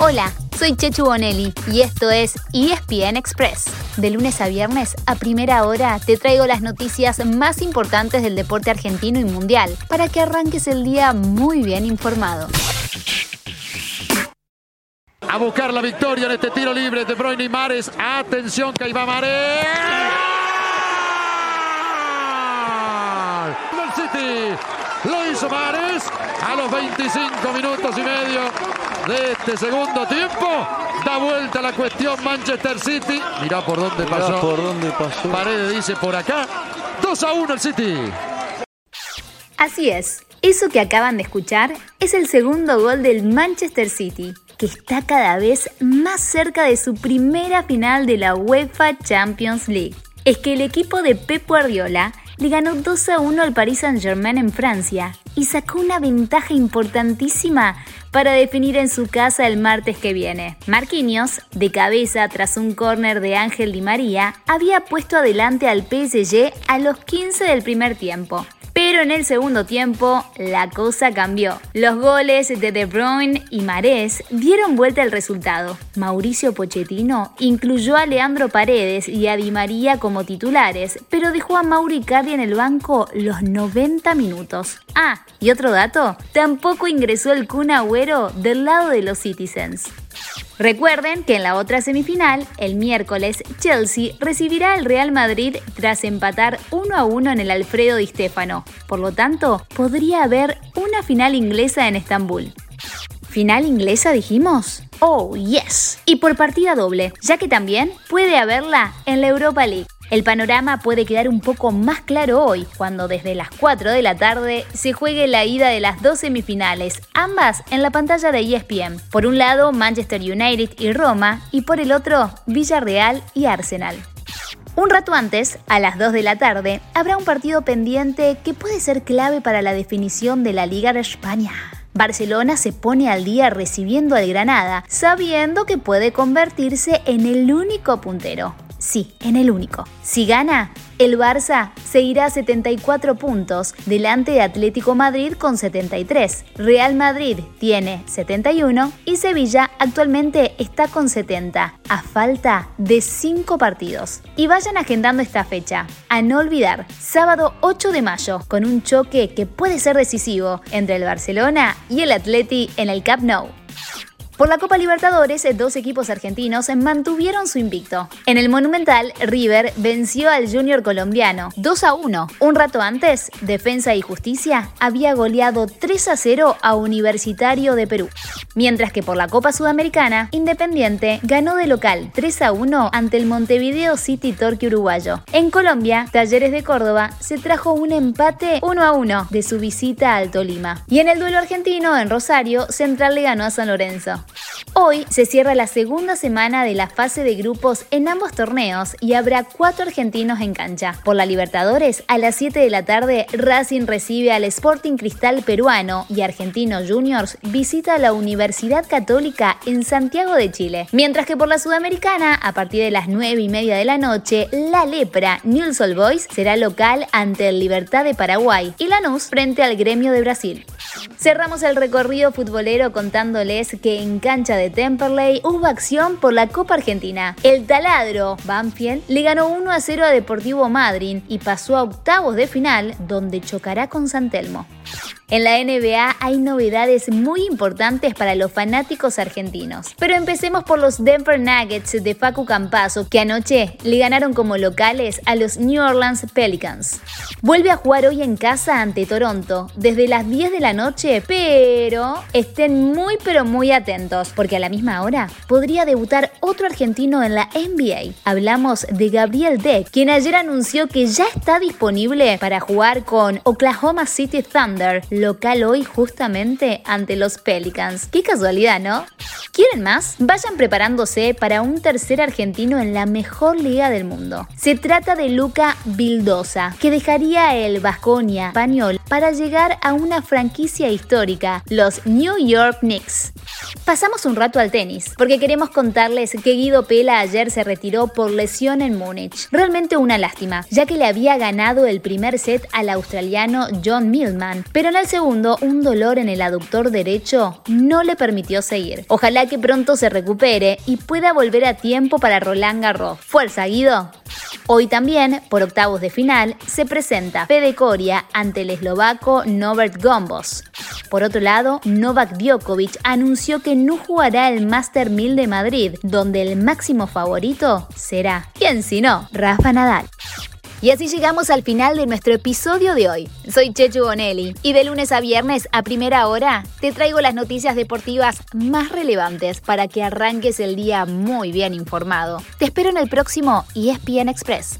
Hola, soy Chechu Bonelli y esto es ESPN Express. De lunes a viernes, a primera hora, te traigo las noticias más importantes del deporte argentino y mundial para que arranques el día muy bien informado. A buscar la victoria en este tiro libre de Bruyne y Mares. Atención que Mares. ¡Gol City! Lo hizo Mares a los 25 minutos y medio de este segundo tiempo. Da vuelta la cuestión Manchester City. Mirá por dónde Mirá pasó. por dónde pasó. Paredes dice por acá. 2 a 1 el City. Así es, eso que acaban de escuchar es el segundo gol del Manchester City, que está cada vez más cerca de su primera final de la UEFA Champions League. Es que el equipo de Pep Guardiola le ganó 2 a 1 al Paris Saint-Germain en Francia y sacó una ventaja importantísima para definir en su casa el martes que viene. Marquinhos, de cabeza tras un córner de Ángel Di María, había puesto adelante al PSG a los 15 del primer tiempo. Pero en el segundo tiempo la cosa cambió. Los goles de De Bruyne y Marés dieron vuelta al resultado. Mauricio Pochettino incluyó a Leandro Paredes y a Di María como titulares, pero dejó a Mauri Cardi en el banco los 90 minutos. Ah, y otro dato, tampoco ingresó el Kun Agüero del lado de los Citizens. Recuerden que en la otra semifinal, el miércoles, Chelsea recibirá al Real Madrid tras empatar 1 a 1 en el Alfredo Di Stéfano. Por lo tanto, podría haber una final inglesa en Estambul. ¿Final inglesa dijimos? Oh, yes. Y por partida doble, ya que también puede haberla en la Europa League. El panorama puede quedar un poco más claro hoy, cuando desde las 4 de la tarde se juegue la ida de las dos semifinales, ambas en la pantalla de ESPN. Por un lado, Manchester United y Roma, y por el otro, Villarreal y Arsenal. Un rato antes, a las 2 de la tarde, habrá un partido pendiente que puede ser clave para la definición de la Liga de España. Barcelona se pone al día recibiendo al Granada, sabiendo que puede convertirse en el único puntero. Sí, en el único. Si gana, el Barça seguirá a 74 puntos, delante de Atlético Madrid con 73. Real Madrid tiene 71 y Sevilla actualmente está con 70, a falta de 5 partidos. Y vayan agendando esta fecha. A no olvidar, sábado 8 de mayo, con un choque que puede ser decisivo entre el Barcelona y el Atleti en el Camp Nou. Por la Copa Libertadores, dos equipos argentinos mantuvieron su invicto. En el Monumental, River venció al Junior colombiano 2 a 1. Un rato antes, Defensa y Justicia había goleado 3 a 0 a Universitario de Perú. Mientras que por la Copa Sudamericana, Independiente ganó de local 3 a 1 ante el Montevideo City Torque uruguayo. En Colombia, Talleres de Córdoba se trajo un empate 1 a 1 de su visita al Tolima. Y en el duelo argentino, en Rosario, Central le ganó a San Lorenzo. Hoy se cierra la segunda semana de la fase de grupos en ambos torneos y habrá cuatro argentinos en cancha. Por la Libertadores, a las 7 de la tarde, Racing recibe al Sporting Cristal peruano y Argentinos Juniors visita a la Universidad Católica en Santiago de Chile. Mientras que por la Sudamericana, a partir de las 9 y media de la noche, la Lepra Newell's Boys será local ante el Libertad de Paraguay y Lanús frente al Gremio de Brasil. Cerramos el recorrido futbolero contándoles que en cancha de Temperley hubo acción por la Copa Argentina. El taladro, Banfield, le ganó 1 a 0 a Deportivo Madryn y pasó a octavos de final donde chocará con San Telmo. En la NBA hay novedades muy importantes para los fanáticos argentinos. Pero empecemos por los Denver Nuggets de Facu Campazo, que anoche le ganaron como locales a los New Orleans Pelicans. Vuelve a jugar hoy en casa ante Toronto desde las 10 de la noche, pero estén muy pero muy atentos, porque a la misma hora podría debutar otro argentino en la NBA. Hablamos de Gabriel Deck, quien ayer anunció que ya está disponible para jugar con Oklahoma City Thunder, local hoy justamente ante los Pelicans. Qué casualidad, ¿no? ¿Quieren más? Vayan preparándose para un tercer argentino en la mejor liga del mundo. Se trata de Luca Vildosa, que dejaría el Vasconia español para llegar a una franquicia histórica, los New York Knicks. Pasamos un rato al tenis, porque queremos contarles que Guido Pela ayer se retiró por lesión en Múnich. Realmente una lástima, ya que le había ganado el primer set al australiano John Millman pero en el segundo un dolor en el aductor derecho no le permitió seguir. Ojalá que pronto se recupere y pueda volver a tiempo para Roland Garros. ¿Fuerza, Guido? Hoy también, por octavos de final, se presenta Fede Coria ante el eslovaco Norbert Gombos. Por otro lado, Novak Djokovic anunció que no jugará el Master 1000 de Madrid, donde el máximo favorito será, ¿quién si no? Rafa Nadal. Y así llegamos al final de nuestro episodio de hoy. Soy Chechu Bonelli y de lunes a viernes a primera hora te traigo las noticias deportivas más relevantes para que arranques el día muy bien informado. Te espero en el próximo ESPN Express.